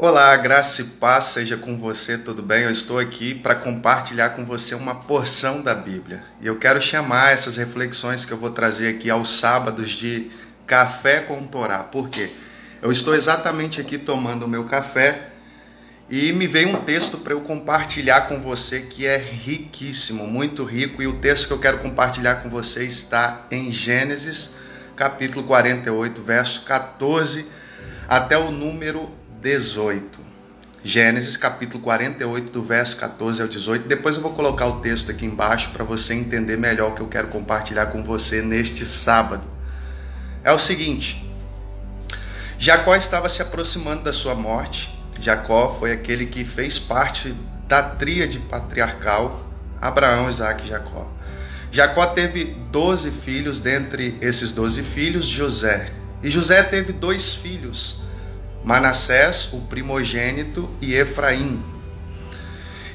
Olá, graça e paz seja com você, tudo bem? Eu estou aqui para compartilhar com você uma porção da Bíblia. E eu quero chamar essas reflexões que eu vou trazer aqui aos sábados de Café com Torá. Por quê? Eu estou exatamente aqui tomando o meu café e me veio um texto para eu compartilhar com você que é riquíssimo, muito rico. E o texto que eu quero compartilhar com você está em Gênesis, capítulo 48, verso 14 até o número 18. Gênesis capítulo 48, do verso 14 ao 18. Depois eu vou colocar o texto aqui embaixo para você entender melhor o que eu quero compartilhar com você neste sábado. É o seguinte: Jacó estava se aproximando da sua morte. Jacó foi aquele que fez parte da tríade patriarcal Abraão, Isaac e Jacó. Jacó teve doze filhos, dentre esses doze filhos, José. E José teve dois filhos, Manassés, o primogênito, e Efraim.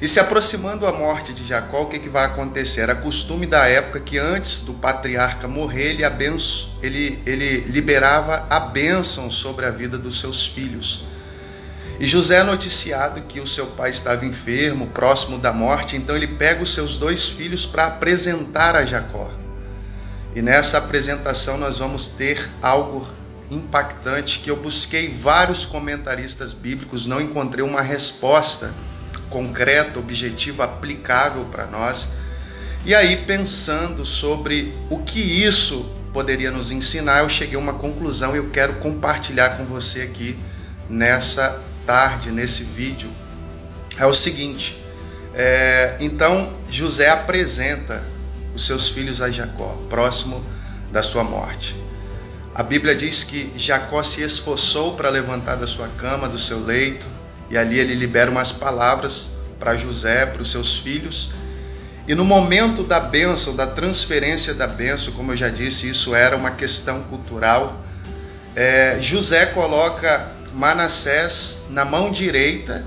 E se aproximando a morte de Jacó, o que, que vai acontecer? Era costume da época que antes do patriarca morrer, ele, abenço, ele, ele liberava a bênção sobre a vida dos seus filhos. E José é noticiado que o seu pai estava enfermo, próximo da morte, então ele pega os seus dois filhos para apresentar a Jacó. E nessa apresentação nós vamos ter algo impactante que eu busquei vários comentaristas bíblicos, não encontrei uma resposta concreta, objetiva, aplicável para nós. E aí, pensando sobre o que isso poderia nos ensinar, eu cheguei a uma conclusão e eu quero compartilhar com você aqui nessa tarde, nesse vídeo. É o seguinte: é, então José apresenta os seus filhos a Jacó, próximo da sua morte. A Bíblia diz que Jacó se esforçou para levantar da sua cama, do seu leito, e ali ele libera umas palavras para José, para os seus filhos. E no momento da bênção, da transferência da bênção, como eu já disse, isso era uma questão cultural. É, José coloca Manassés na mão direita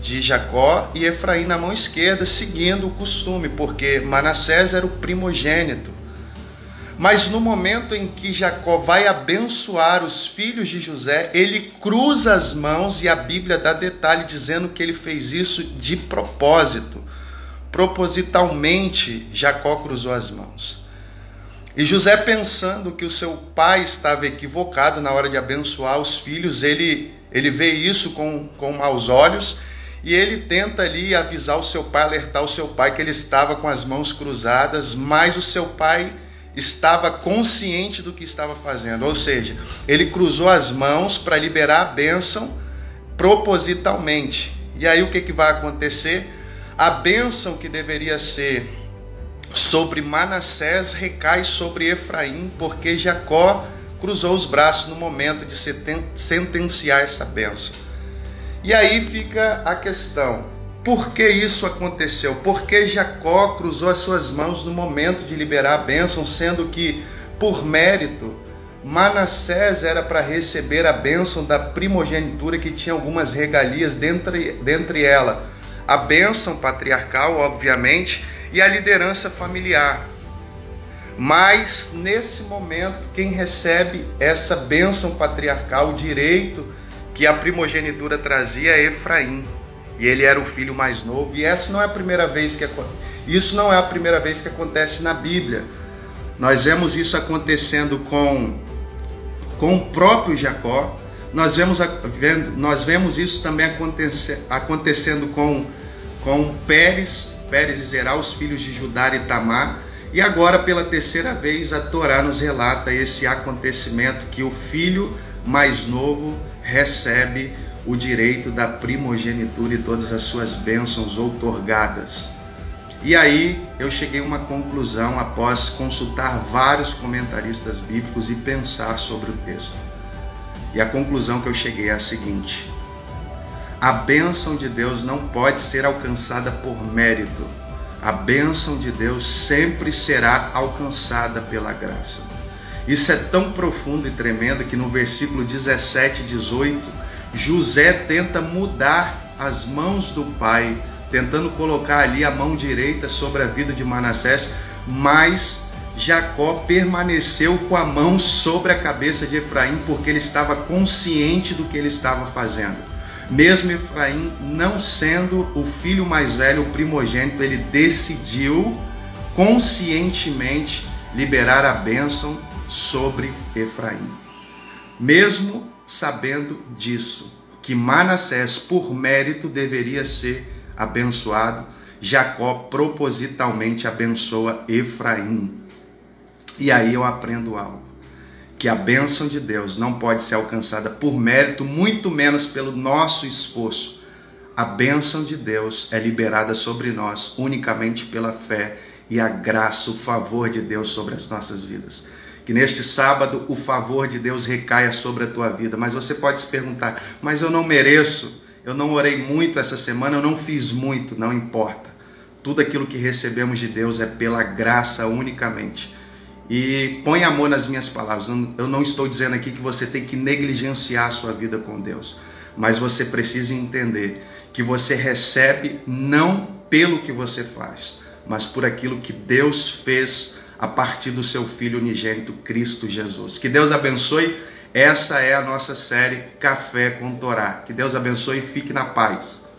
de Jacó e Efraim na mão esquerda, seguindo o costume, porque Manassés era o primogênito. Mas no momento em que Jacó vai abençoar os filhos de José, ele cruza as mãos e a Bíblia dá detalhe dizendo que ele fez isso de propósito. Propositalmente, Jacó cruzou as mãos. E José, pensando que o seu pai estava equivocado na hora de abençoar os filhos, ele, ele vê isso com, com maus olhos e ele tenta ali avisar o seu pai, alertar o seu pai que ele estava com as mãos cruzadas, mas o seu pai estava consciente do que estava fazendo, ou seja, ele cruzou as mãos para liberar a bênção propositalmente. E aí o que, que vai acontecer? A bênção que deveria ser sobre Manassés recai sobre Efraim, porque Jacó cruzou os braços no momento de sentenciar essa bênção. E aí fica a questão: por que isso aconteceu? Por que Jacó cruzou as suas mãos no momento de liberar a bênção, sendo que, por mérito, Manassés era para receber a bênção da primogenitura que tinha algumas regalias dentre, dentre ela. A bênção patriarcal, obviamente, e a liderança familiar. Mas nesse momento, quem recebe essa bênção patriarcal, o direito que a primogenitura trazia é Efraim e ele era o filho mais novo. E essa não é a primeira vez que isso não é a primeira vez que acontece na Bíblia. Nós vemos isso acontecendo com com o próprio Jacó. Nós vemos, nós vemos isso também acontecendo com, com Pérez, Pérez e Zerá, os filhos de Judá e Tamar. E agora, pela terceira vez, a Torá nos relata esse acontecimento que o filho mais novo recebe o direito da primogenitura e todas as suas bênçãos outorgadas. E aí eu cheguei a uma conclusão após consultar vários comentaristas bíblicos e pensar sobre o texto. E a conclusão que eu cheguei é a seguinte: a bênção de Deus não pode ser alcançada por mérito. A bênção de Deus sempre será alcançada pela graça. Isso é tão profundo e tremendo que no versículo 17 e 18 José tenta mudar as mãos do pai, tentando colocar ali a mão direita sobre a vida de Manassés, mas Jacó permaneceu com a mão sobre a cabeça de Efraim porque ele estava consciente do que ele estava fazendo. Mesmo Efraim não sendo o filho mais velho, o primogênito, ele decidiu conscientemente liberar a bênção sobre Efraim. Mesmo sabendo disso, que Manassés, por mérito, deveria ser abençoado, Jacó propositalmente abençoa Efraim. E aí eu aprendo algo que a bênção de Deus não pode ser alcançada por mérito, muito menos pelo nosso esforço. A bênção de Deus é liberada sobre nós unicamente pela fé e a graça, o favor de Deus sobre as nossas vidas. Que neste sábado o favor de Deus recaia sobre a tua vida. Mas você pode se perguntar: mas eu não mereço, eu não orei muito essa semana, eu não fiz muito. Não importa. Tudo aquilo que recebemos de Deus é pela graça unicamente. E põe amor nas minhas palavras. Eu não estou dizendo aqui que você tem que negligenciar a sua vida com Deus, mas você precisa entender que você recebe não pelo que você faz, mas por aquilo que Deus fez a partir do seu Filho unigênito Cristo Jesus. Que Deus abençoe. Essa é a nossa série Café com Torá. Que Deus abençoe e fique na paz.